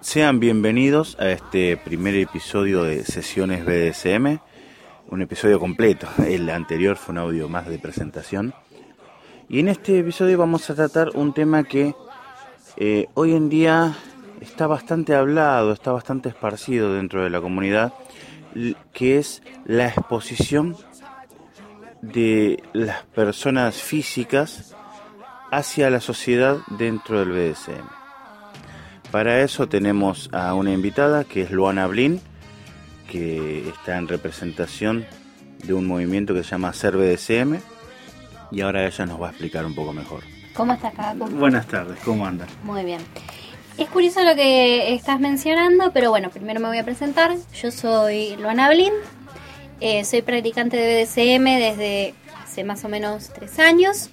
Sean bienvenidos a este primer episodio de Sesiones BDSM, un episodio completo. El anterior fue un audio más de presentación. Y en este episodio vamos a tratar un tema que eh, hoy en día está bastante hablado, está bastante esparcido dentro de la comunidad, que es la exposición de las personas físicas hacia la sociedad dentro del BDSM. Para eso tenemos a una invitada que es Luana Blin, que está en representación de un movimiento que se llama Ser BDSM y ahora ella nos va a explicar un poco mejor. ¿Cómo estás, Caco? Buenas tardes, ¿cómo andas? Muy bien. Es curioso lo que estás mencionando, pero bueno, primero me voy a presentar. Yo soy Luana Blin, eh, soy practicante de BDSM desde hace más o menos tres años.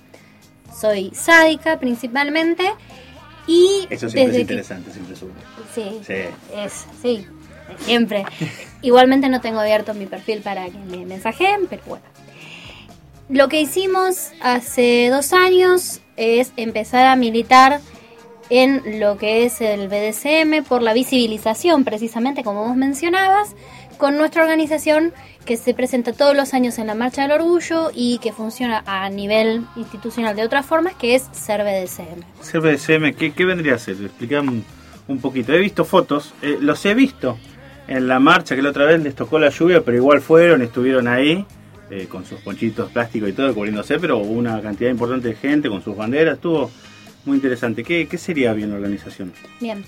Soy sádica principalmente y Eso siempre es interesante, siempre sube. Sí, sí. Es, sí, siempre. Igualmente no tengo abierto mi perfil para que me mensajen, pero bueno. Lo que hicimos hace dos años es empezar a militar en lo que es el BDSM por la visibilización, precisamente como vos mencionabas, con nuestra organización que se presenta todos los años en la Marcha del Orgullo y que funciona a nivel institucional de otras formas, que es BDSM. Ser BDSM, ¿qué, vendría a ser? Explicame un, poquito. He visto fotos, eh, los he visto en la marcha que la otra vez les tocó la lluvia, pero igual fueron, estuvieron ahí. Eh, con sus ponchitos plásticos y todo cubriéndose, pero hubo una cantidad importante de gente con sus banderas, estuvo muy interesante. ¿Qué, qué sería bien la organización? Bien,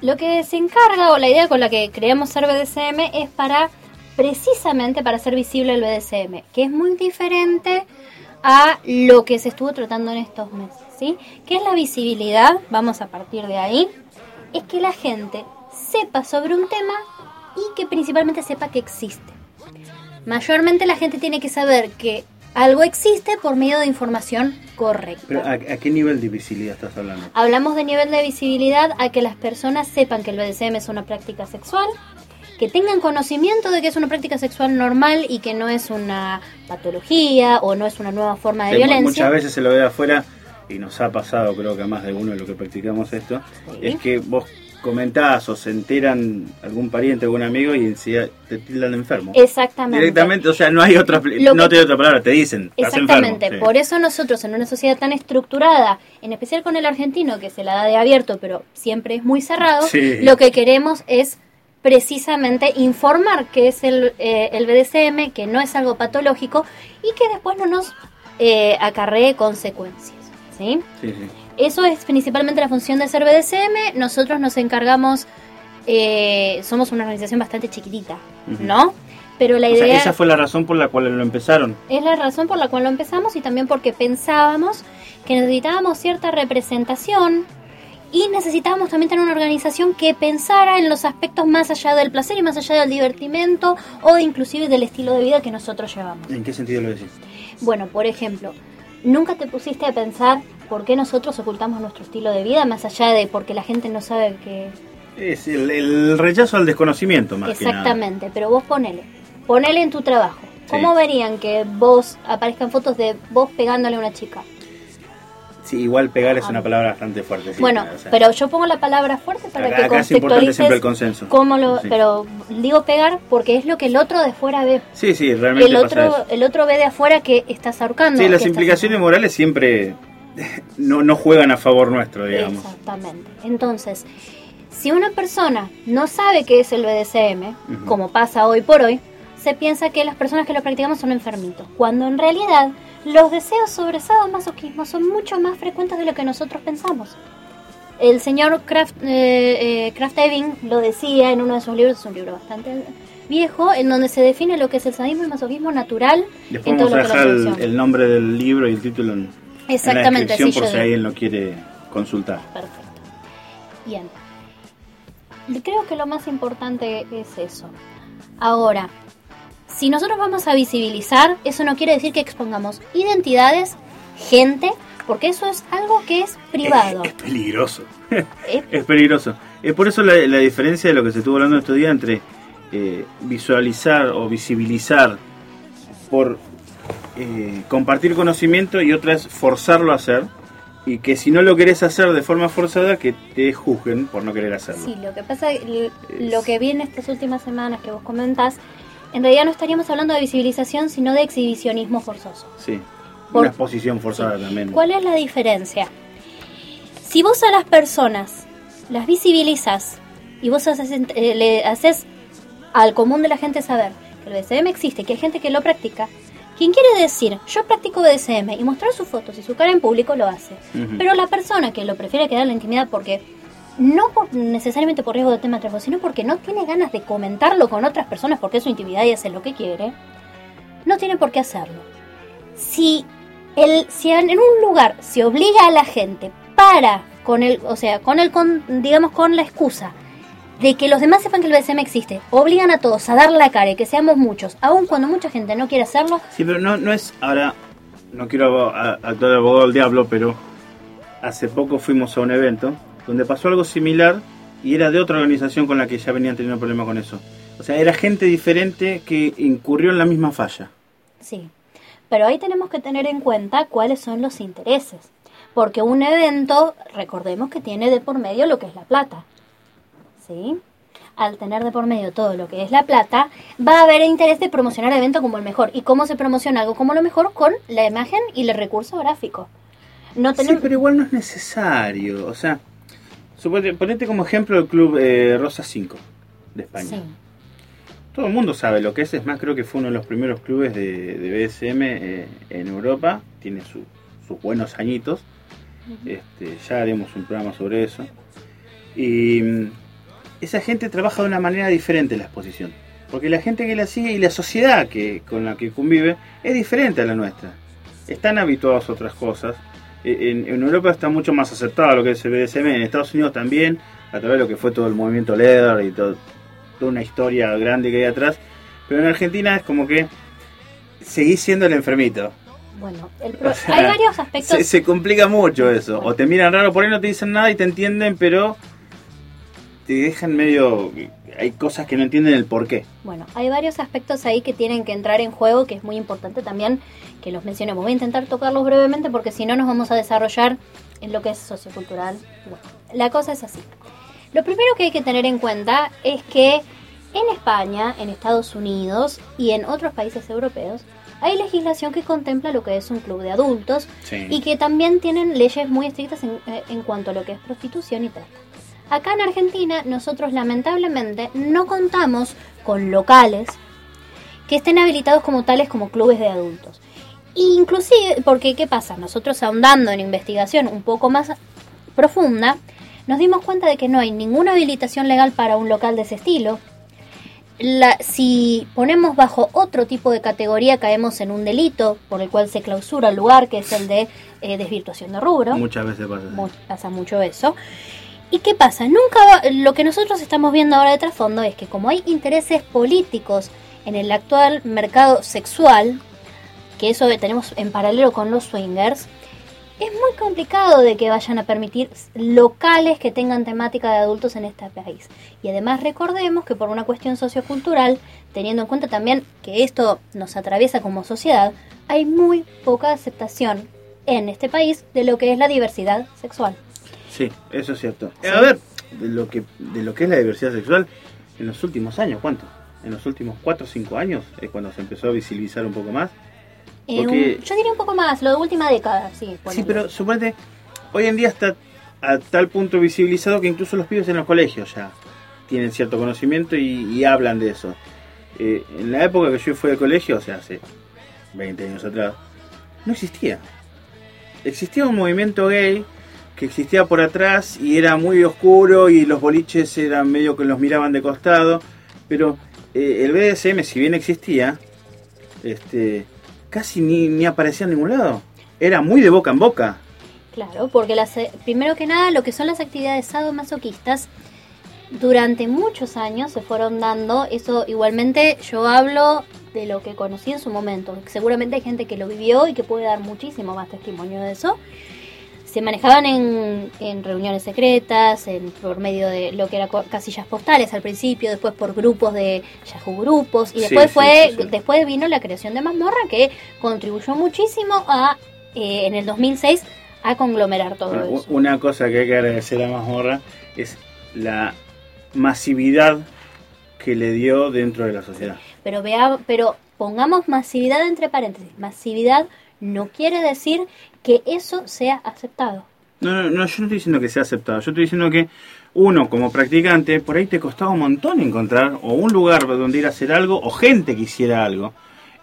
lo que se encarga o la idea con la que creamos ser BDSM es para precisamente para hacer visible el BDSM, que es muy diferente a lo que se estuvo tratando en estos meses, ¿sí? ¿Qué es la visibilidad? Vamos a partir de ahí. Es que la gente sepa sobre un tema y que principalmente sepa que existe. Mayormente la gente tiene que saber que algo existe por medio de información correcta. ¿Pero a, qué nivel de visibilidad estás hablando? Hablamos de nivel de visibilidad a que las personas sepan que el BDSM es una práctica sexual, que tengan conocimiento de que es una práctica sexual normal y que no es una patología o no es una nueva forma de violencia. Muchas veces se lo ve afuera y nos ha pasado, creo que a más de uno de lo que practicamos esto, es que vos comentás o se enteran algún pariente, algún amigo y te tildan enfermo. Exactamente. Directamente, o sea, no hay otra, no te otra palabra, te dicen. Exactamente, por eso nosotros en una sociedad tan estructurada, en especial con el argentino que se la da de abierto, pero siempre es muy cerrado, lo que queremos es precisamente informar que es el, eh, el BDSM, que no es algo patológico y que después no nos eh, acarree consecuencias. ¿sí? Sí, sí. Eso es principalmente la función de ser BDSM. Nosotros nos encargamos, eh, somos una organización bastante chiquitita, ¿no? Pero la idea... esa fue la razón por la cual lo empezaron. Es la razón por la cual lo empezamos y también porque pensábamos que necesitábamos cierta representación y necesitábamos también tener una organización que pensara en los aspectos más allá del placer y más allá del divertimento o inclusive del estilo de vida que nosotros llevamos. ¿En qué sentido lo decís? Bueno, por ejemplo, ¿nunca te pusiste a pensar por qué nosotros ocultamos nuestro estilo de vida más allá de porque la gente no sabe que... Es el, rechazo al desconocimiento más Exactamente, pero vos ponele, ponele en tu trabajo. ¿Cómo verían que vos aparezcan fotos de vos pegándole a una chica? Sí, igual pegar es una palabra bastante fuerte. bueno, pero yo pongo la palabra fuerte para que contextualices siempre el consenso. Cómo lo, Pero digo pegar porque es lo que el otro de afuera ve. Sí, sí, realmente el otro, El otro ve de afuera que estás ahorcando. Sí, las implicaciones morales siempre no, no juegan a favor nuestro, digamos. Exactamente. Entonces, si una persona no sabe qué es el BDSM, como pasa hoy por hoy, se piensa que las personas que lo practicamos son enfermitos, cuando en realidad los deseos sobre masoquismo son mucho más frecuentes de lo que nosotros pensamos. El señor Kraft, eh, eh, Kraft lo decía en uno de sus libros, es un libro bastante viejo, en donde se define lo que es el sadismo y masoquismo natural. Después vamos a dejar el, nombre del libro y el título en, Exactamente, la por si alguien lo quiere consultar. Perfecto. Bien. Creo que lo más importante es eso. Ahora, si nosotros vamos a visibilizar, eso no quiere decir que expongamos identidades, gente, porque eso es algo que es privado. Es, peligroso. ¿Es? peligroso. Es por eso la, diferencia de lo que se estuvo hablando estos días entre eh, visualizar o visibilizar por eh, compartir conocimiento y otra es forzarlo a hacer y que si no lo querés hacer de forma forzada que te juzguen por no querer hacerlo. Sí, lo que pasa, lo que vi en estas últimas semanas que vos comentás, en realidad no estaríamos hablando de visibilización, sino de exhibicionismo forzoso. Sí, una exposición forzada también. ¿Cuál es la diferencia? Si vos a las personas las visibilizas y vos haces, eh, le haces al común de la gente saber que el BDSM existe, que hay gente que lo practica, quien quiere decir, yo practico BDSM y mostrar sus fotos y su cara en público lo hace. Pero la persona que lo prefiere quedar en la intimidad porque no necesariamente por riesgo de tema de sino porque no tiene ganas de comentarlo con otras personas porque es su intimidad y hace lo que quiere, no tiene por qué hacerlo. Si, el, si en un lugar se obliga a la gente para, con el, o sea, con el, con, digamos, con la excusa de que los demás sepan que el BDSM existe, obligan a todos a dar la cara y que seamos muchos, aun cuando mucha gente no quiere hacerlo. Sí, pero no, no es, ahora, no quiero actuar de abogado del diablo, pero hace poco fuimos a un evento donde pasó algo similar y era de otra organización con la que ya venían teniendo problemas con eso. O sea, era gente diferente que incurrió en la misma falla. Sí, pero ahí tenemos que tener en cuenta cuáles son los intereses. Porque un evento, recordemos que tiene de por medio lo que es la plata. ¿Sí? Al tener de por medio todo lo que es la plata, va a haber interés de promocionar el evento como el mejor. ¿Y cómo se promociona algo como lo mejor? Con la imagen y el recurso gráfico. No tenemos... Sí, pero igual no es necesario. O sea, ponete como ejemplo el club eh, Rosa 5 de España. Todo el mundo sabe lo que es, es más, creo que fue uno de los primeros clubes de, BSM eh, en Europa, tiene sus buenos añitos, este, ya haremos un programa sobre eso. Y mm, esa gente trabaja de una manera diferente en la exposición, porque la gente que la sigue y la sociedad que, con la que convive es diferente a la nuestra. Están habituados a otras cosas, en, Europa está mucho más aceptado lo que es el BDSM, en Estados Unidos también, a través de lo que fue todo el movimiento Leather y todo, toda una historia grande que hay atrás. Pero en Argentina es como que seguís siendo el enfermito. Bueno, hay varios aspectos. Se, complica mucho eso. O te miran raro, por ahí no te dicen nada y te entienden, pero te dejan medio. Hay cosas que no entienden el por qué. Bueno, hay varios aspectos ahí que tienen que entrar en juego, que es muy importante también que los mencionemos. Voy a intentar tocarlos brevemente porque si no nos vamos a desarrollar en lo que es sociocultural. Bueno, la cosa es así. Lo primero que hay que tener en cuenta es que en España, en Estados Unidos y en otros países europeos hay legislación que contempla lo que es un club de adultos y que también tienen leyes muy estrictas en, eh, en, cuanto a lo que es prostitución y trata. Acá en Argentina nosotros lamentablemente no contamos con locales que estén habilitados como tales como clubes de adultos. Inclusive, porque ¿qué pasa? Nosotros ahondando en investigación un poco más profunda, nos dimos cuenta de que no hay ninguna habilitación legal para un local de ese estilo. La, si ponemos bajo otro tipo de categoría caemos en un delito por el cual se clausura el lugar, que es el de eh, desvirtuación de rubro. Muchas veces pasa. pasa mucho eso. ¿Y qué pasa? Nunca lo que nosotros estamos viendo ahora de trasfondo es que como hay intereses políticos en el actual mercado sexual, que eso tenemos en paralelo con los swingers, es muy complicado de que vayan a permitir locales que tengan temática de adultos en este país. Y además recordemos que por una cuestión sociocultural, teniendo en cuenta también que esto nos atraviesa como sociedad, hay muy poca aceptación en este país de lo que es la diversidad sexual. Sí, eso es cierto. A ver, de lo que de lo que es la diversidad sexual en los últimos años, ¿cuánto? En los últimos 4 o 5 años es cuando se empezó a visibilizar un poco más eh, yo diría un poco más, lo de última década, sí. Sí, pero suponete, hoy en día está a tal punto visibilizado que incluso los pibes en los colegios ya tienen cierto conocimiento y, hablan de eso. Eh, en la época que yo fui al colegio, o sea, hace 20 años atrás, no existía. Existía un movimiento gay que existía por atrás y era muy oscuro y los boliches eran medio que los miraban de costado, pero eh, el BDSM, si bien existía, este, casi ni, ni aparecía en ningún lado. Era muy de boca en boca. Claro, porque las, eh, primero que nada lo que son las actividades sadomasoquistas durante muchos años se fueron dando, eso igualmente yo hablo de lo que conocí en su momento, seguramente hay gente que lo vivió y que puede dar muchísimo más testimonio de eso. Se manejaban en, en, reuniones secretas, en, por medio de lo que era casillas postales al principio, después por grupos de Yahoo grupos y después fue después vino la creación de Mazmorra que contribuyó muchísimo a eh, en el 2006 a conglomerar todo eso. Una cosa que hay que agradecer a Mazmorra es la masividad que le dio dentro de la sociedad. Pero vea, pero pongamos masividad entre paréntesis. Masividad no quiere decir que eso sea aceptado. No, no, no, yo no estoy diciendo que sea aceptado. Yo estoy diciendo que uno, como practicante, por ahí te costaba un montón encontrar o un lugar donde ir a hacer algo o gente que hiciera algo.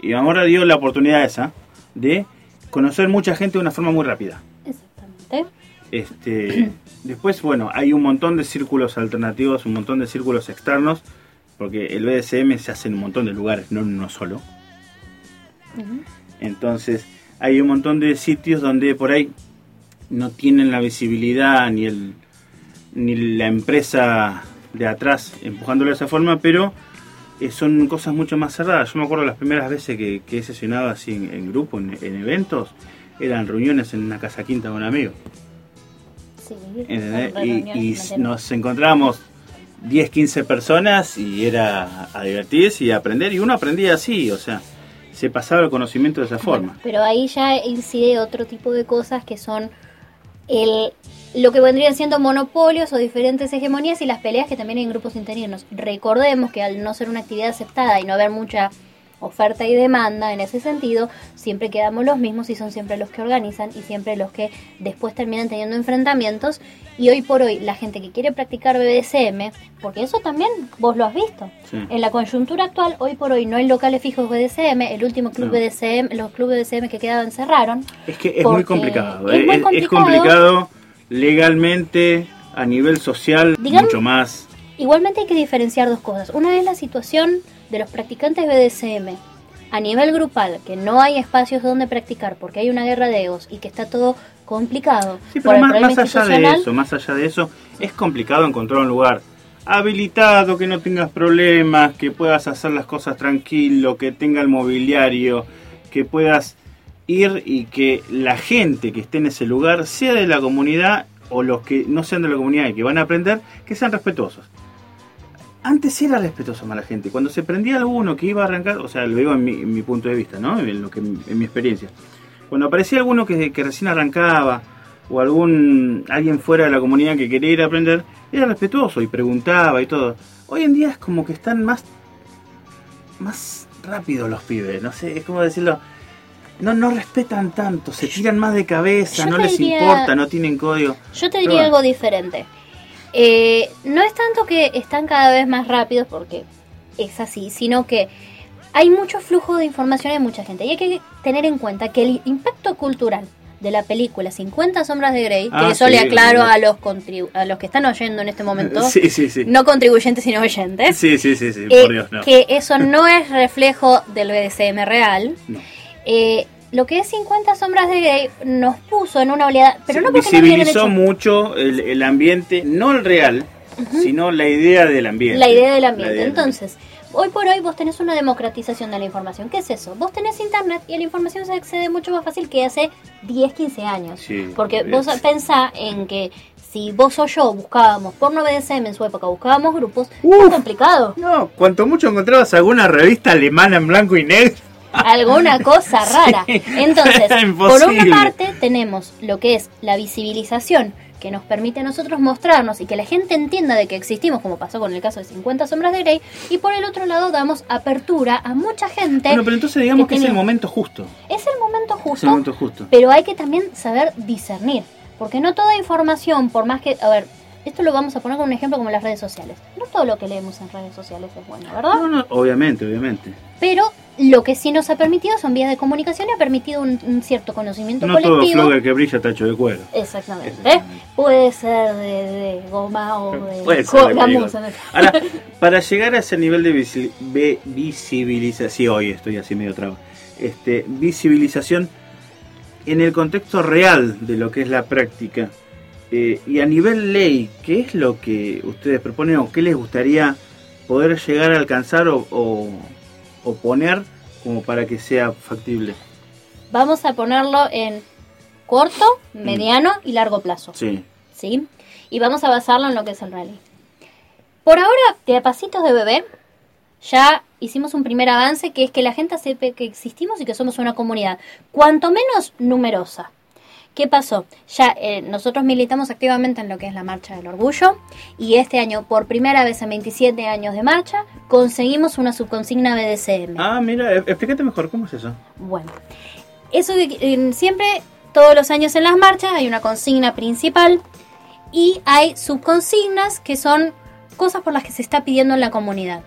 Y ahora dio la oportunidad esa de conocer mucha gente de una forma muy rápida. Exactamente. Este, después, bueno, hay un montón de círculos alternativos, un montón de círculos externos, porque el BDSM se hace en un montón de lugares, no en uno solo. Entonces, hay un montón de sitios donde por ahí no tienen la visibilidad ni el ni la empresa de atrás empujándolo de esa forma, pero eh, son cosas mucho más cerradas. Yo me acuerdo las primeras veces que, he sesionado así en, grupo, en, eventos, eran reuniones en una casa quinta con amigos. Sí, y, nos encontramos 10, 15 personas y era a divertirse y a aprender, y uno aprendía así, o sea, se pasaba el conocimiento de esa forma. pero ahí ya incide otro tipo de cosas que son el, lo que vendrían siendo monopolios o diferentes hegemonías y las peleas que también hay en grupos internos. Recordemos que al no ser una actividad aceptada y no haber mucha oferta y demanda en ese sentido, siempre quedamos los mismos y son siempre los que organizan y siempre los que después terminan teniendo enfrentamientos. Y hoy por hoy, la gente que quiere practicar BDSM, porque eso también vos lo has visto, en la coyuntura actual, hoy por hoy no hay locales fijos BDSM, el último club BDSM, los clubes BDSM que quedaban cerraron. Es que es muy complicado, es, muy complicado, es complicado legalmente, a nivel social, mucho más. Igualmente hay que diferenciar dos cosas. Una es la situación de los practicantes BDSM a nivel grupal, que no hay espacios donde practicar porque hay una guerra de egos y que está todo complicado. Sí, pero más, allá de eso, más allá de eso, es complicado encontrar un lugar habilitado, que no tengas problemas, que puedas hacer las cosas tranquilo, que tenga el mobiliario, que puedas ir y que la gente que esté en ese lugar, sea de la comunidad o los que no sean de la comunidad y que van a aprender, que sean respetuosos antes era respetuoso más la gente. Cuando se prendía alguno que iba a arrancar, o sea, lo digo en mi, punto de vista, ¿no? En, lo que, en mi experiencia. Cuando aparecía alguno que, que, recién arrancaba, o algún alguien fuera de la comunidad que quería ir a aprender, era respetuoso y preguntaba y todo. Hoy en día es como que están más, más rápidos los pibes, no sé, es como decirlo. No, no respetan tanto, se tiran más de cabeza, no les importa, no tienen código. Yo te diría algo diferente. Eh, no es tanto que están cada vez más rápidos porque es así, sino que hay mucho flujo de información de mucha gente. Y hay que tener en cuenta que el impacto cultural de la película 50 sombras de Grey, que ah, eso le aclaro a los a los que están oyendo en este momento, no contribuyentes sino oyentes, eh, que eso no es reflejo del BDSM real. Eh, lo que es 50 sombras de Grey nos puso en una oleada, pero no porque visibilizó mucho el, ambiente, no el real, sino la idea del ambiente. La idea del ambiente. Entonces, hoy por hoy vos tenés una democratización de la información. ¿Qué es eso? Vos tenés internet y a la información se accede mucho más fácil que hace 10, 15 años. porque vos pensá en que si vos o yo buscábamos porno BDSM en su época, buscábamos grupos, es complicado. No, cuanto mucho encontrabas alguna revista alemana en blanco y negro alguna cosa rara. Entonces, por una parte tenemos lo que es la visibilización que nos permite a nosotros mostrarnos y que la gente entienda de que existimos, como pasó con el caso de 50 sombras de Grey, y por el otro lado damos apertura a mucha gente. Bueno, pero entonces digamos que, es el momento justo. Es el momento justo. el momento justo. Pero hay que también saber discernir, porque no toda información, por más que, a ver, esto lo vamos a poner con un ejemplo como las redes sociales. No todo lo que leemos en redes sociales es bueno, ¿verdad? No, no, obviamente, obviamente. Pero lo que sí nos ha permitido son vías de comunicación y ha permitido un, cierto conocimiento colectivo. No todo flogger que brilla está hecho de cuero. Exactamente. Puede ser de, goma o de Puede ser Ahora, para llegar a ese nivel de visibilización, sí, hoy estoy así medio trabo, este, visibilización en el contexto real de lo que es la práctica eh, y a nivel ley, ¿qué es lo que ustedes proponen o qué les gustaría poder llegar a alcanzar o, o, poner como para que sea factible? Vamos a ponerlo en corto, mm. mediano y largo plazo. Sí. ¿Sí? Y vamos a basarlo en lo que es el rally. Por ahora, de pasitos de bebé, ya hicimos un primer avance que es que la gente sepa que existimos y que somos una comunidad, cuanto menos numerosa. ¿Qué pasó? Ya eh, nosotros militamos activamente en lo que es la Marcha del Orgullo y este año, por primera vez en 27 años de marcha, conseguimos una subconsigna BDCM. Ah, mira, e, explícate mejor, ¿cómo es eso? Bueno, eso que siempre, todos los años en las marchas hay una consigna principal y hay subconsignas que son cosas por las que se está pidiendo en la comunidad.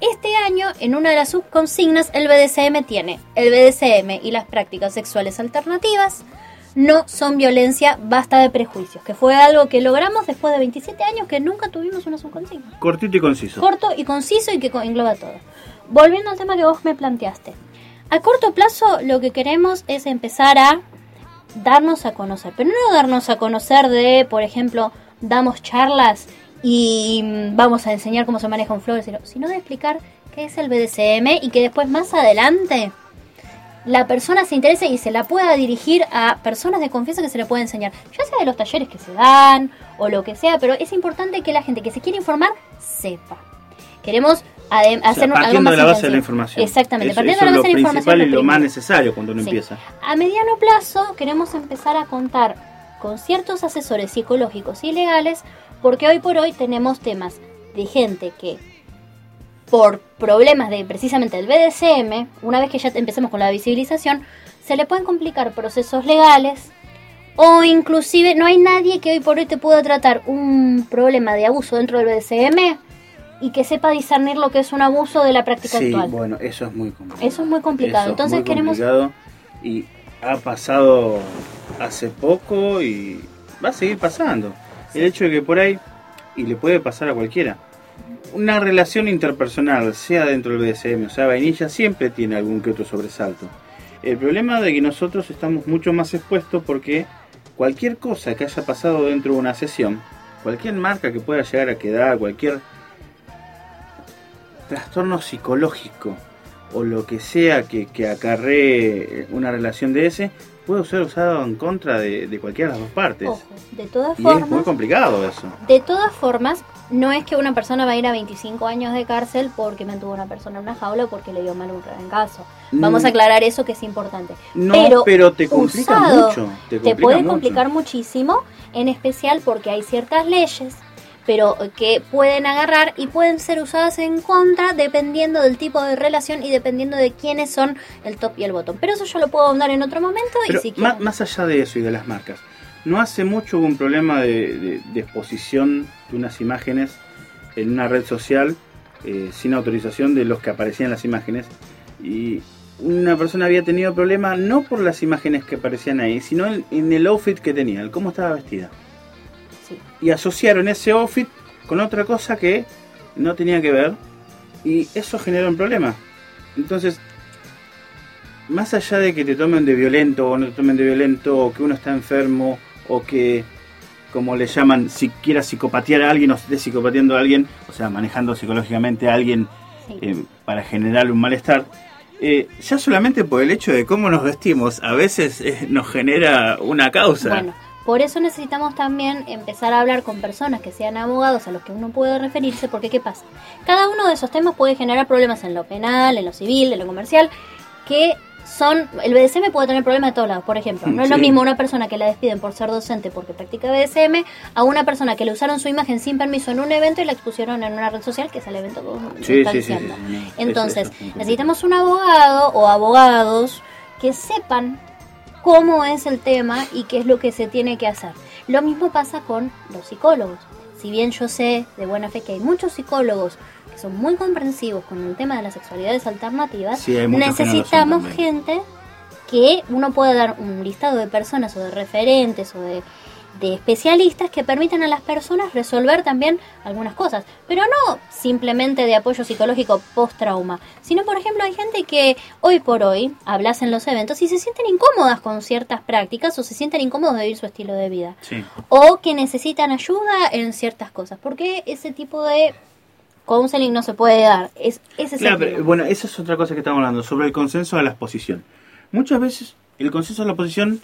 Este año, en una de las subconsignas, el BDCM tiene el BDCM y las prácticas sexuales alternativas, no son violencia, basta de prejuicios, que fue algo que logramos después de 27 años que nunca tuvimos una subconsigna. Cortito y conciso. Corto y conciso y que engloba todo. Volviendo al tema que vos me planteaste. A corto plazo lo que queremos es empezar a darnos a conocer, pero no darnos a conocer de, por ejemplo, damos charlas y vamos a enseñar cómo se maneja un flor, sino de explicar qué es el BDSM y que después más adelante la persona se interese y se la pueda dirigir a personas de confianza que se le pueda enseñar, ya sea de los talleres que se dan o lo que sea, pero es importante que la gente que se quiere informar sepa. Queremos hacer partiendo de la base de la información. Exactamente, partiendo de la base de la información. Lo principal y lo más necesario cuando uno empieza. A mediano plazo queremos empezar a contar con ciertos asesores psicológicos y legales, porque hoy por hoy tenemos temas de gente que por problemas de precisamente el BDSM, una vez que ya empecemos con la visibilización, se le pueden complicar procesos legales o inclusive no hay nadie que hoy por hoy te pueda tratar un problema de abuso dentro del BDSM y que sepa discernir lo que es un abuso de la práctica sí, actual. bueno, eso es muy complicado. Eso es muy complicado. Entonces queremos y ha pasado hace poco y va a seguir pasando. El hecho de que por ahí y le puede pasar a cualquiera una relación interpersonal, sea dentro del BDSM o sea vainilla, siempre tiene algún que otro sobresalto. El problema de que nosotros estamos mucho más expuestos porque cualquier cosa que haya pasado dentro de una sesión, cualquier marca que pueda llegar a quedar, cualquier trastorno psicológico o lo que sea que, que acarree una relación de ese, puede ser usado en contra de, cualquiera de las dos partes. de todas formas. Es muy complicado eso. De todas formas, no es que una persona va a ir a 25 años de cárcel porque mantuvo a una persona en una jaula o porque le dio mal un caso. Vamos a mm. aclarar eso que es importante. No, pero, te complica mucho. Te, puede complicar muchísimo, en especial porque hay ciertas leyes pero que pueden agarrar y pueden ser usadas en contra dependiendo del tipo de relación y dependiendo de quiénes son el top y el bottom. Pero eso yo lo puedo ahondar en otro momento. y si más, más allá de eso y de las marcas, no hace mucho hubo un problema de, exposición de unas imágenes en una red social eh, sin autorización de los que aparecían en las imágenes y una persona había tenido problema no por las imágenes que aparecían ahí, sino en el outfit que tenía, el cómo estaba vestida y asociaron ese outfit con otra cosa que no tenía que ver y eso generó un problema. Entonces, más allá de que te tomen de violento o no te tomen de violento o que uno está enfermo o que como le llaman, si quiera psicopatear a alguien o esté psicopateando a alguien, o sea, manejando psicológicamente a alguien eh, para generar un malestar, eh, ya solamente por el hecho de cómo nos vestimos, a veces eh, nos genera una causa. Por eso necesitamos también empezar a hablar con personas que sean abogados a los que uno puede referirse, porque ¿qué pasa? Cada uno de esos temas puede generar problemas en lo penal, en lo civil, en lo comercial, que son, el BDSM puede tener problemas de todos lados. Por ejemplo, no es lo mismo una persona que la despiden por ser docente porque practica BDSM a una persona que le usaron su imagen sin permiso en un evento y la expusieron en una red social, que es el evento que están diciendo. Entonces, necesitamos un abogado o abogados que sepan cómo es el tema y qué es lo que se tiene que hacer. Lo mismo pasa con los psicólogos. Si bien yo sé de buena fe que hay muchos psicólogos que son muy comprensivos con el tema de las sexualidades alternativas, necesitamos gente que uno pueda dar un listado de personas o de referentes o de de especialistas que permitan a las personas resolver también algunas cosas, pero no simplemente de apoyo psicológico post-trauma, sino por ejemplo hay gente que hoy por hoy hablas en los eventos y se sienten incómodas con ciertas prácticas o se sienten incómodos de vivir su estilo de vida, o que necesitan ayuda en ciertas cosas, porque ese tipo de counseling no se puede dar. Es, ese claro, bueno, esa es otra cosa que estamos hablando, sobre el consenso de la exposición. Muchas veces el consenso de la exposición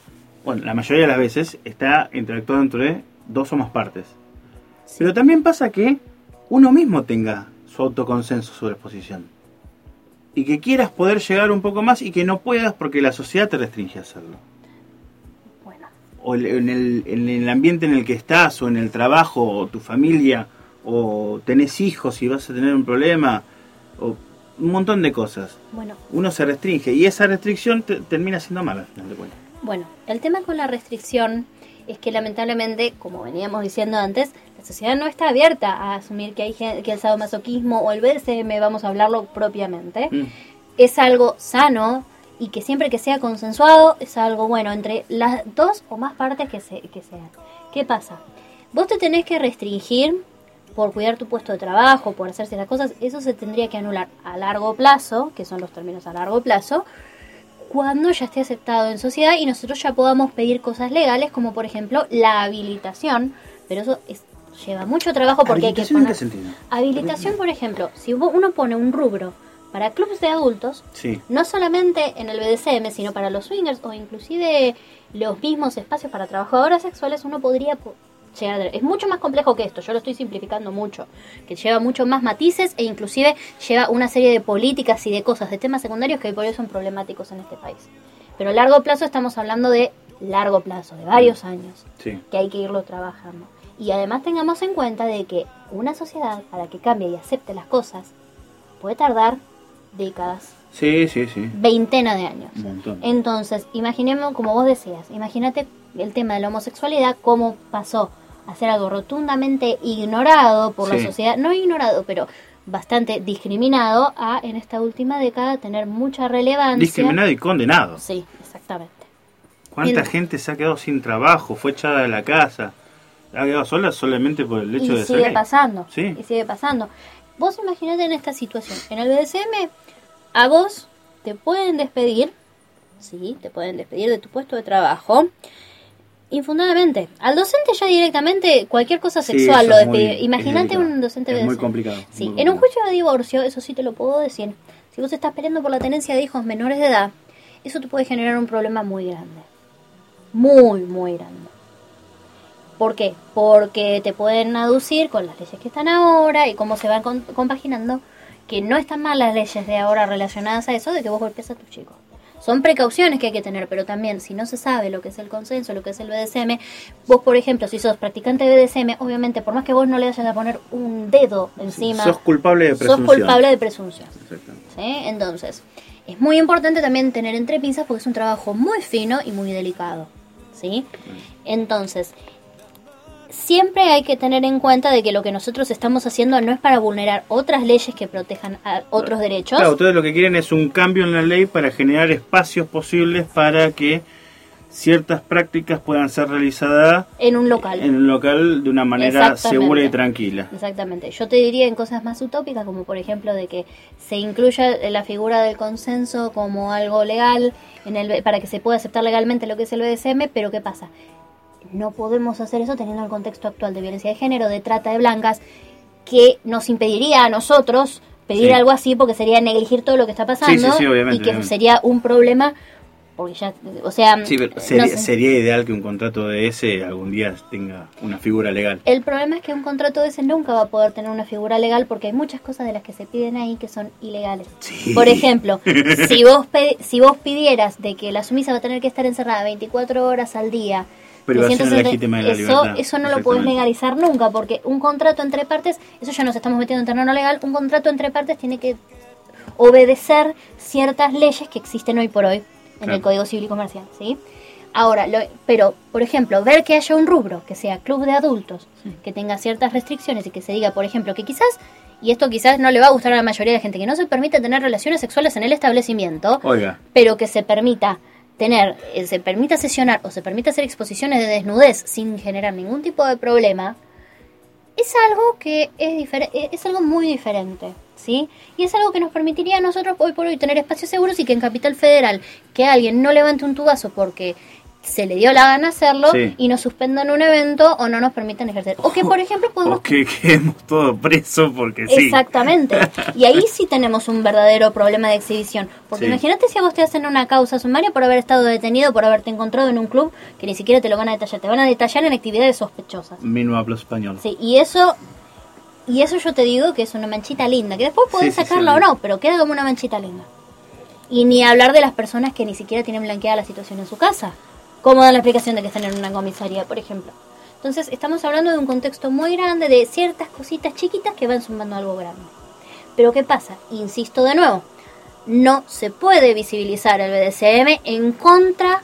bueno, la mayoría de las veces está interactuando entre dos o más partes. Pero también pasa que uno mismo tenga su autoconsenso sobre la exposición. Y que quieras poder llegar un poco más y que no puedas porque la sociedad te restringe a hacerlo. Bueno. O en el, en el ambiente en el que estás, o en el trabajo, o tu familia, o tenés hijos y vas a tener un problema, o un montón de cosas. Bueno. Uno se restringe y esa restricción termina siendo mala al final de cuentas. Bueno, el tema con la restricción es que lamentablemente, como veníamos diciendo antes, la sociedad no está abierta a asumir que hay que el sadomasoquismo o el BDSM, vamos a hablarlo propiamente, mm. es algo sano y que siempre que sea consensuado es algo bueno entre las dos o más partes que, se, que sean. ¿Qué pasa? Vos te tenés que restringir por cuidar tu puesto de trabajo, por hacerse las cosas, eso se tendría que anular a largo plazo, que son los términos a largo plazo, cuando ya esté aceptado en sociedad y nosotros ya podamos pedir cosas legales, como por ejemplo la habilitación, pero eso lleva mucho trabajo porque hay que poner... ¿En qué sentido? Habilitación, por ejemplo, si uno pone un rubro para clubes de adultos, no solamente en el BDSM, sino para los swingers o inclusive los mismos espacios para trabajadoras sexuales, uno podría es mucho más complejo que esto, yo lo estoy simplificando mucho, que lleva mucho más matices e inclusive lleva una serie de políticas y de cosas, de temas secundarios que por eso son problemáticos en este país. Pero a largo plazo estamos hablando de largo plazo, de varios años, que hay que irlo trabajando. Y además tengamos en cuenta de que una sociedad, para que cambie y acepte las cosas, puede tardar décadas. Sí, sí, sí. Veintena de años. Entonces, imaginemos, como vos decías, imagínate el tema de la homosexualidad, cómo pasó hacer algo rotundamente ignorado por la sociedad, no ignorado, pero bastante discriminado, a en esta última década tener mucha relevancia. Discriminado y condenado. Sí, exactamente. ¿Cuánta gente se ha quedado sin trabajo, fue echada de la casa, ha quedado sola solamente por el hecho y de sigue pasando, sí. Y sigue pasando. Vos imaginate en esta situación, en el BDSM a vos te pueden despedir, sí, te pueden despedir de tu puesto de trabajo, infundadamente. Al docente ya directamente cualquier cosa sexual lo despide. Imagínate un docente de muy complicado. Sí, en un juicio de divorcio, eso sí te lo puedo decir. Si vos estás peleando por la tenencia de hijos menores de edad, eso te puede generar un problema muy grande. Muy, muy grande. ¿Por qué? Porque te pueden aducir con las leyes que están ahora y cómo se van compaginando que no están mal las leyes de ahora relacionadas a eso de que vos golpeas a tus chicos son precauciones que hay que tener, pero también si no se sabe lo que es el consenso, lo que es el BDSM, vos por ejemplo, si sos practicante de BDSM, obviamente por más que vos no le vayas a poner un dedo encima, sos culpable de presunción. Sos culpable de presunción. Entonces, es muy importante también tener entre pinzas porque es un trabajo muy fino y muy delicado. ¿Sí? Entonces, siempre hay que tener en cuenta de que lo que nosotros estamos haciendo no es para vulnerar otras leyes que protejan a otros derechos. Claro, ustedes lo que quieren es un cambio en la ley para generar espacios posibles para que ciertas prácticas puedan ser realizadas en un local. En un local de una manera segura y tranquila. Exactamente. Yo te diría en cosas más utópicas, como por ejemplo de que se incluya la figura del consenso como algo legal en el, para que se pueda aceptar legalmente lo que es el BDSM, pero ¿qué pasa? No podemos hacer eso teniendo el contexto actual de violencia de género, de trata de blancas, que nos impediría a nosotros pedir algo así porque sería negligir todo lo que está pasando y que sería un problema porque ya, o sea, sería, ideal que un contrato de ese algún día tenga una figura legal. El problema es que un contrato de ese nunca va a poder tener una figura legal porque hay muchas cosas de las que se piden ahí que son ilegales. Por ejemplo, si vos si vos pidieras de que la sumisa va a tener que estar encerrada 24 horas al día eso, Eso no lo puedes legalizar nunca, porque un contrato entre partes, eso ya nos estamos metiendo en terreno legal, un contrato entre partes tiene que obedecer ciertas leyes que existen hoy por hoy en el Código Civil y Comercial, ¿sí? Ahora, pero, por ejemplo, ver que haya un rubro, que sea club de adultos, que tenga ciertas restricciones y que se diga, por ejemplo, que quizás, y esto quizás no le va a gustar a la mayoría de la gente, que no se permite tener relaciones sexuales en el establecimiento, pero que se permita tener, eh, se permita sesionar o se permita hacer exposiciones de desnudez sin generar ningún tipo de problema, es algo que es, eh, es algo muy diferente, ¿sí? Y es algo que nos permitiría a nosotros hoy por hoy tener espacios seguros y que en Capital Federal que alguien no levante un tubazo porque se le dio la gana hacerlo y nos suspendan un evento o no nos permitan ejercer. O que, por ejemplo, podemos... O que quedemos todos presos porque sí. Exactamente. Y ahí sí tenemos un verdadero problema de exhibición. Porque imagínate si a vos te hacen una causa sumaria por haber estado detenido, por haberte encontrado en un club que ni siquiera te lo van a detallar. Te van a detallar en actividades sospechosas. no hablo español. Sí, y eso... Y eso yo te digo que es una manchita linda, que después podés sacarla o no, pero queda como una manchita linda. Y ni hablar de las personas que ni siquiera tienen blanqueada la situación en su casa cómo dan la explicación de que están en una comisaría, por ejemplo. Entonces, estamos hablando de un contexto muy grande, de ciertas cositas chiquitas que van sumando algo grande. Pero ¿qué pasa? Insisto de nuevo, no se puede visibilizar el BDSM en contra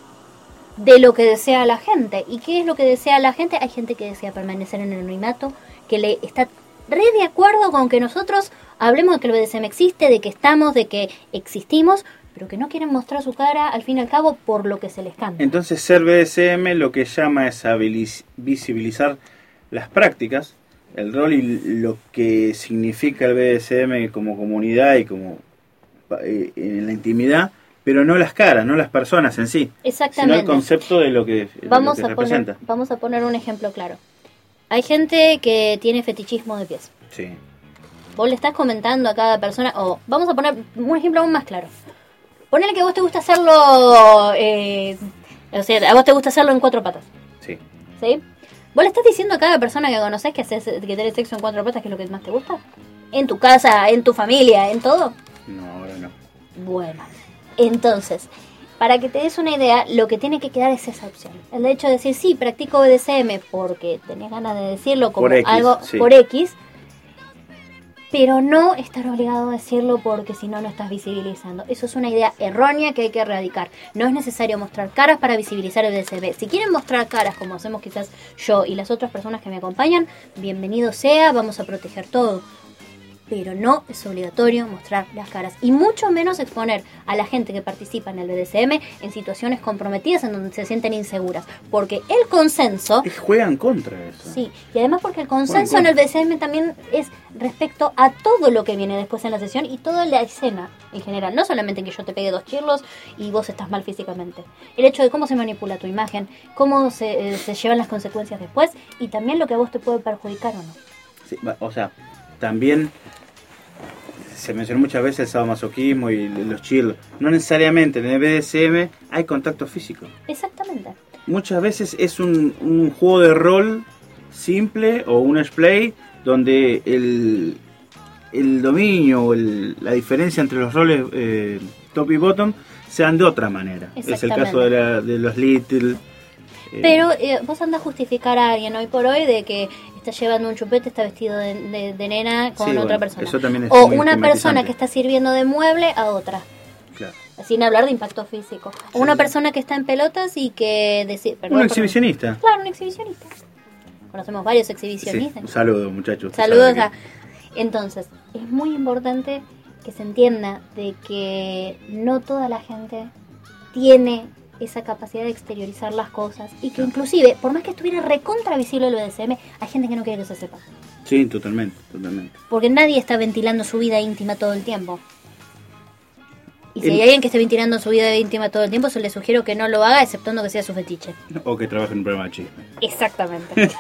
de lo que desea la gente. ¿Y qué es lo que desea la gente? Hay gente que desea permanecer en el anonimato, que le está re de acuerdo con que nosotros hablemos de que el BDSM existe, de que estamos, de que existimos, pero que no quieren mostrar su cara al fin y al cabo por lo que se les canta. Entonces ser BDSM lo que llama es a visibilizar las prácticas, el rol y lo que significa el BDSM como comunidad y como eh, en la intimidad, pero no las caras, no las personas en sí, Exactamente. sino el concepto de lo que, vamos a representa. Poner, vamos a poner un ejemplo claro. Hay gente que tiene fetichismo de pies. Sí. Vos le estás comentando a cada persona, o vamos a poner un ejemplo aún más claro. Ponele que a vos te gusta hacerlo. Eh, o sea, a vos te gusta hacerlo en cuatro patas. Sí. ¿Sí? ¿Vos le estás diciendo a cada persona que conoces que, haces, que tenés sexo en cuatro patas que es lo que más te gusta? ¿En tu casa, en tu familia, en todo? No, ahora no. Bueno, entonces, para que te des una idea, lo que tiene que quedar es esa opción. El hecho de decir, sí, practico BDSM porque tenés ganas de decirlo como algo por X, pero no estar obligado a decirlo porque si no, no estás visibilizando. Eso es una idea errónea que hay que erradicar. No es necesario mostrar caras para visibilizar el DCB. Si quieren mostrar caras, como hacemos quizás yo y las otras personas que me acompañan, bienvenido sea, vamos a proteger todo pero no es obligatorio mostrar las caras y mucho menos exponer a la gente que participa en el BDSM en situaciones comprometidas en donde se sienten inseguras, porque el consenso... Juegan contra eso. Sí, y además porque el consenso en el BDSM también es respecto a todo lo que viene después en la sesión y toda la escena en general, no solamente que yo te pegue dos chirlos y vos estás mal físicamente, el hecho de cómo se manipula tu imagen, cómo se, eh, se llevan las consecuencias después y también lo que a vos te puede perjudicar o no. Sí, o sea, también se mencionó muchas veces el sadomasoquismo y los chill. No necesariamente en el BDSM hay contacto físico. Exactamente. Muchas veces es un, juego de rol simple o un play donde el, el dominio o la diferencia entre los roles eh, top y bottom sean de otra manera. Es el caso de, de los little. Eh, Pero eh, vos andas a justificar a alguien hoy por hoy de que está llevando un chupete, está vestido de, nena con otra persona. o una persona que está sirviendo de mueble a otra. Claro. Sin hablar de impacto físico. O una persona que está en pelotas y que... un exhibicionista. Claro, un exhibicionista. Conocemos varios exhibicionistas. Un saludo, muchachos. Saludos a... Entonces, es muy importante que se entienda de que no toda la gente tiene esa capacidad de exteriorizar las cosas y que inclusive, por más que estuviera recontra visible el BDSM, hay gente que no quiere que se sepa. Sí, totalmente, totalmente. Porque nadie está ventilando su vida íntima todo el tiempo. Y si hay alguien que esté ventilando su vida íntima todo el tiempo, se le sugiero que no lo haga, exceptuando que sea su fetiche. O que trabaje en un programa de chisme. Exactamente.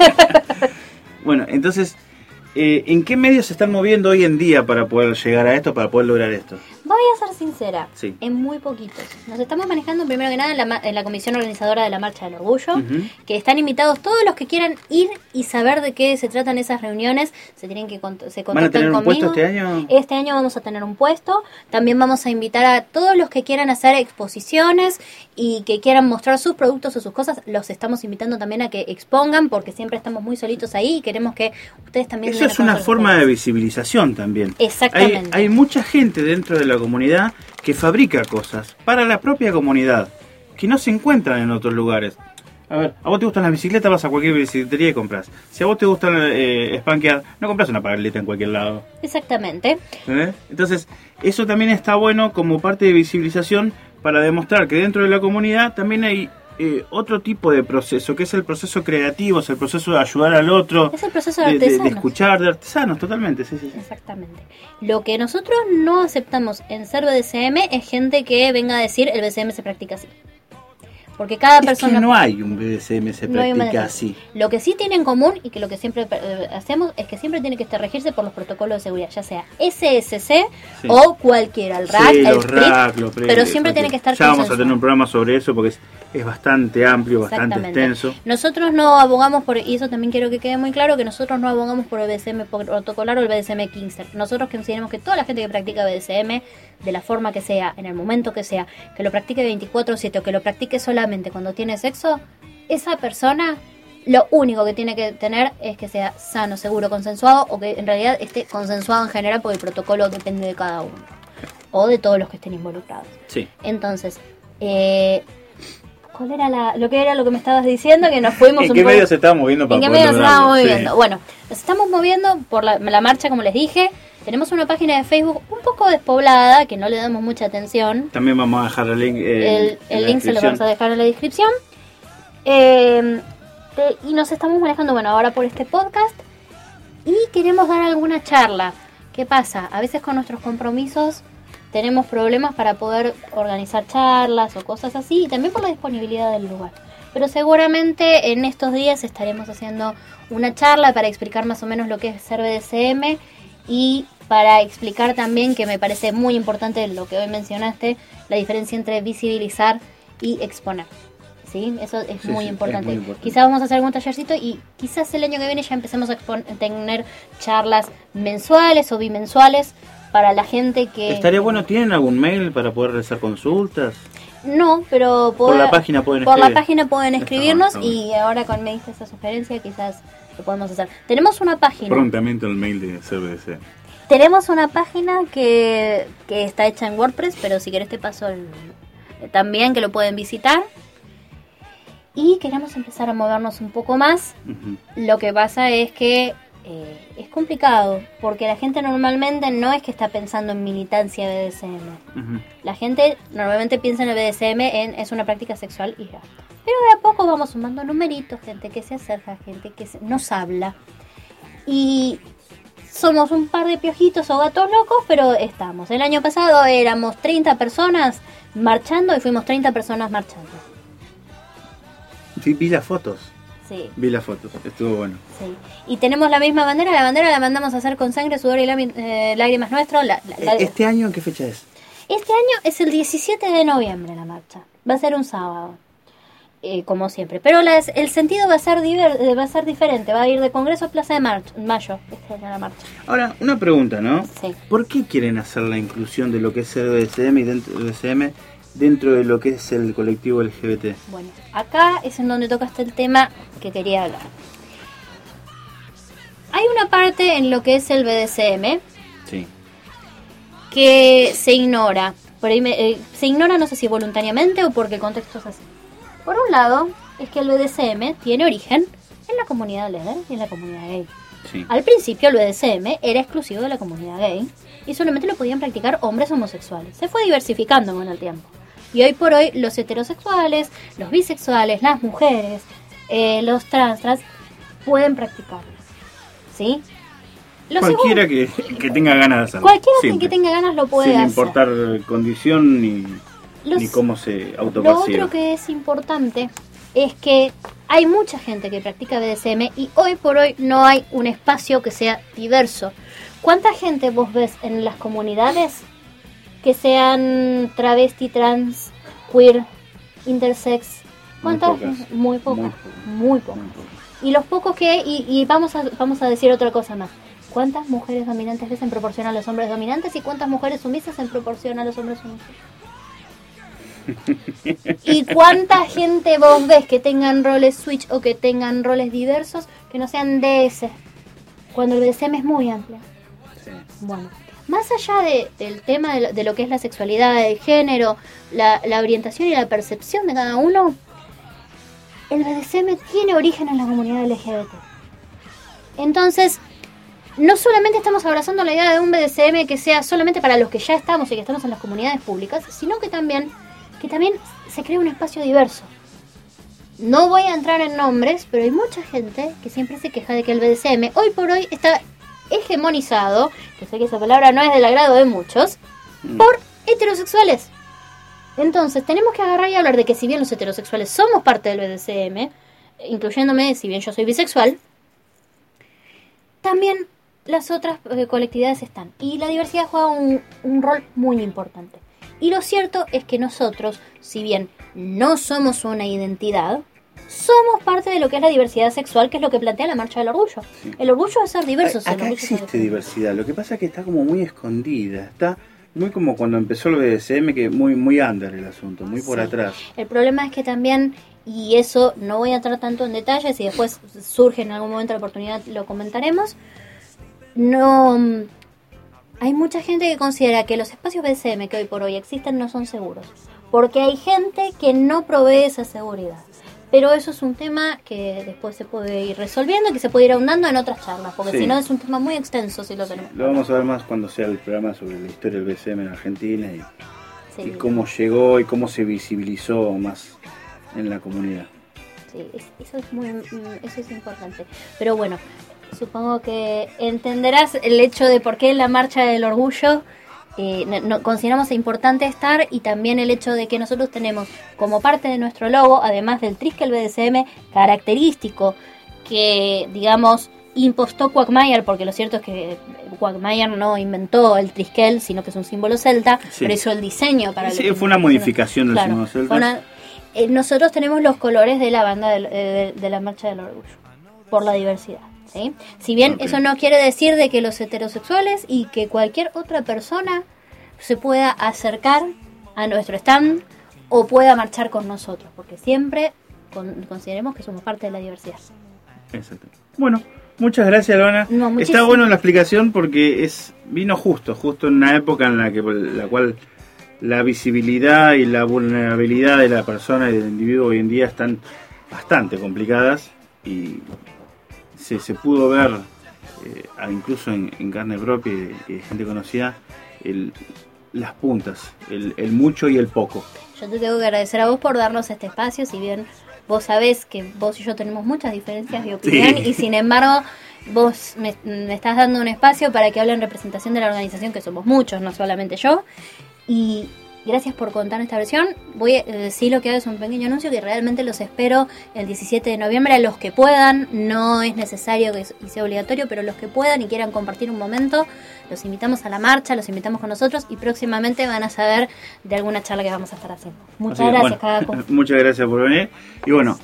bueno, entonces, eh, ¿en qué medios se están moviendo hoy en día para poder llegar a esto, para poder lograr esto? Voy a ser sincera, en muy poquitos. Nos estamos manejando primero que nada en la, comisión organizadora de la Marcha del Orgullo, que están invitados todos los que quieran ir y saber de qué se tratan esas reuniones. Se tienen que se contactan ¿Van a tener un puesto este año? Este año vamos a tener un puesto. También vamos a invitar a todos los que quieran hacer exposiciones y que quieran mostrar sus productos o sus cosas. Los estamos invitando también a que expongan porque siempre estamos muy solitos ahí y queremos que ustedes también... Eso es una forma de visibilización también. Exactamente. Hay, hay mucha gente dentro de la comunidad que fabrica cosas para la propia comunidad, que no se encuentran en otros lugares. A ver, a vos te gustan las bicicletas, vas a cualquier bicicletería y compras. Si a vos te gusta eh, spankear, no compras una pagaleta en cualquier lado. Exactamente. ¿Eh? Entonces, eso también está bueno como parte de visibilización para demostrar que dentro de la comunidad también hay eh, otro tipo de proceso, que es el proceso creativo, es el proceso de ayudar al otro. Es el proceso de, de, escuchar, de artesanos, totalmente, sí, sí, Exactamente. Lo que nosotros no aceptamos en ser BDSM es gente que venga a decir el BDSM se practica así. Porque cada persona... Que no hay un BDSM, se practica así. Lo que sí tiene en común y que lo que siempre eh, hacemos es que siempre tiene que estar regirse por los protocolos de seguridad, ya sea SSC o cualquiera, el RAC, el pero siempre tiene que estar Ya vamos a tener un programa sobre eso porque es, es bastante amplio, bastante extenso. Nosotros no abogamos por, y eso también quiero que quede muy claro, que nosotros no abogamos por el BDSM protocolar o el BDSM Kingster. Nosotros consideramos que toda la gente que practica BDSM, de la forma que sea, en el momento que sea, que lo practique 24-7 o que lo practique solamente cuando tiene sexo, esa persona lo único que tiene que tener es que sea sano, seguro, consensuado o que en realidad esté consensuado en general porque el protocolo depende de cada uno o de todos los que estén involucrados. Sí. Entonces, eh, ¿cuál era la, lo que era lo que me estabas diciendo? Que nos fuimos ¿En qué medio se estaba moviendo para ¿En qué medio se estaba moviendo? Bueno, nos estamos moviendo por la, marcha, como les dije. Tenemos una página de Facebook un poco despoblada, que no le damos mucha atención. También vamos a dejar el link. Eh, el, link se lo vamos a dejar en la descripción. Eh, y nos estamos manejando, bueno, ahora por este podcast. Y queremos dar alguna charla. ¿Qué pasa? A veces con nuestros compromisos tenemos problemas para poder organizar charlas o cosas así. Y también por la disponibilidad del lugar. Pero seguramente en estos días estaremos haciendo una charla para explicar más o menos lo que es ser BDSM y para explicar también que me parece muy importante lo que hoy mencionaste, la diferencia entre visibilizar y exponer. ¿Sí? Eso es, muy, importante. Quizás vamos a hacer algún tallercito y quizás el año que viene ya empecemos a tener charlas mensuales o bimensuales para la gente que... Estaría bueno, ¿tienen algún mail para poder realizar consultas? No, pero por la página pueden por la página pueden escribirnos y ahora con me diste esa sugerencia quizás lo podemos hacer. Tenemos una página. Prontamente el mail de CBDC. Tenemos una página que, que está hecha en WordPress, pero si querés te paso también que lo pueden visitar. Y queremos empezar a movernos un poco más. Lo que pasa es que eh, es complicado, porque la gente normalmente no es que está pensando en militancia BDSM. La gente normalmente piensa en el BDSM en es una práctica sexual y ya. Pero de a poco vamos sumando numeritos, gente que se acerca, gente que nos habla. Y somos un par de piojitos o gatos locos, pero estamos. El año pasado éramos 30 personas marchando y fuimos 30 personas marchando. Sí, vi las fotos. Vi las fotos, estuvo bueno. Sí. Y tenemos la misma bandera, la bandera la mandamos a hacer con sangre, sudor y eh, lágrimas nuestro. La, ¿Este año en qué fecha es? Este año es el 17 de noviembre la marcha. Va a ser un sábado. Eh, como siempre. Pero el sentido va a ser eh, va a ser diferente, va a ir de Congreso a Plaza de Mayo, la marcha. Ahora, una pregunta, ¿no? Sí. ¿Por qué quieren hacer la inclusión de lo que es el BDSM y dentro del BDSM dentro de lo que es el colectivo LGBT. Bueno, acá es en donde tocaste el tema que quería hablar. Hay una parte en lo que es el BDSM sí. que se ignora. Por ahí eh, se ignora, no sé si voluntariamente o porque el contexto es así. Por un lado, es que el BDSM tiene origen en la comunidad leather y en la comunidad gay. Sí. Al principio el BDSM era exclusivo de la comunidad gay y solamente lo podían practicar hombres homosexuales. Se fue diversificando con el tiempo. Y hoy por hoy los heterosexuales, los bisexuales, las mujeres, eh, los trans, trans, pueden practicarlo. ¿Sí? cualquiera que, tenga ganas de hacerlo. Cualquiera que tenga ganas lo puede hacer. Sin importar condición ni, ni cómo se autopercibe. Lo otro que es importante es que hay mucha gente que practica BDSM y hoy por hoy no hay un espacio que sea diverso. ¿Cuánta gente vos ves en las comunidades que sean travesti, trans, queer, intersex. ¿Cuántas? Muy pocas. Muy pocas. Y los pocos que, y, y, vamos, a, vamos a decir otra cosa más. ¿Cuántas mujeres dominantes ves en proporción a los hombres dominantes y cuántas mujeres sumisas en proporción a los hombres sumisos? ¿Y cuánta gente vos ves que tengan roles switch o que tengan roles diversos que no sean DS? Cuando el DSM es muy amplio. Bueno, más allá del tema de lo, que es la sexualidad, el género, la, orientación y la percepción de cada uno, el BDSM tiene origen en la comunidad LGBT. Entonces, no solamente estamos abrazando la idea de un BDSM que sea solamente para los que ya estamos y que estamos en las comunidades públicas, sino que también, que también se cree un espacio diverso. No voy a entrar en nombres, pero hay mucha gente que siempre se queja de que el BDSM hoy por hoy está hegemonizado, que sé que esa palabra no es del agrado de muchos, mm. por heterosexuales. Entonces, tenemos que agarrar y hablar de que si bien los heterosexuales somos parte del BDSM, incluyéndome, si bien yo soy bisexual, también las otras eh, colectividades están. Y la diversidad juega un, un rol muy importante. Y lo cierto es que nosotros, si bien no somos una identidad, somos parte de lo que es la diversidad sexual, que es lo que plantea la Marcha del Orgullo. El orgullo es ser diverso. Acá existe diversidad, lo que pasa es que está como muy escondida, está muy como cuando empezó el BDSM, que muy, muy under el asunto, muy por atrás. El problema es que también, y eso no voy a entrar tanto en detalles, y después surge en algún momento la oportunidad, lo comentaremos, no... Hay mucha gente que considera que los espacios BDSM que hoy por hoy existen no son seguros, porque hay gente que no provee esa seguridad. Pero eso es un tema que después se puede ir resolviendo y que se puede ir ahondando en otras charlas, porque si no es un tema muy extenso si lo tenemos. Lo vamos a ver más cuando sea el programa sobre la historia del BCM en Argentina y, cómo llegó y cómo se visibilizó más en la comunidad. Sí, eso es, muy, mm, eso es importante. Pero bueno, supongo que entenderás el hecho de por qué la marcha del orgullo eh, no, consideramos importante estar y también el hecho de que nosotros tenemos como parte de nuestro logo, además del Triskel BDSM característico que, digamos, impostó Quagmire, porque lo cierto es que Quagmire no inventó el Triskel, sino que es un símbolo celta, pero hizo el diseño para... Sí, fue una modificación del símbolo celta. Eh, nosotros tenemos los colores de la banda de, de la Marcha del Orgullo, por la diversidad. Si bien eso no quiere decir de que los heterosexuales y que cualquier otra persona se pueda acercar a nuestro stand o pueda marchar con nosotros, porque siempre consideremos que somos parte de la diversidad. Exacto. Bueno, muchas gracias, Luana. Está bueno la explicación porque es vino justo, justo en una época en la que la cual la visibilidad y la vulnerabilidad de la persona y del individuo hoy en día están bastante complicadas y se, se pudo ver, eh, incluso en, carne propia y, gente conocida, el, las puntas, el, el, mucho y el poco. Yo te tengo que agradecer a vos por darnos este espacio, si bien vos sabés que vos y yo tenemos muchas diferencias de opinión y sin embargo vos me, me, estás dando un espacio para que hable en representación de la organización, que somos muchos, no solamente yo. Y, Gracias por contar esta versión. Voy a decir lo que hago es un pequeño anuncio que realmente los espero el 17 de noviembre a los que puedan. No es necesario que sea obligatorio, pero los que puedan y quieran compartir un momento, los invitamos a la marcha, los invitamos con nosotros y próximamente van a saber de alguna charla que vamos a estar haciendo. Muchas gracias, Muchas gracias por venir. Y bueno,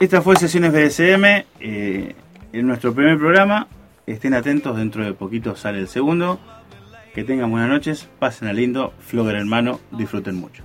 esta fue Sesiones BDSM eh, en nuestro primer programa. Estén atentos, dentro de poquito sale el segundo. Que tengan buenas noches, pasen a lindo, flogger hermano, disfruten mucho.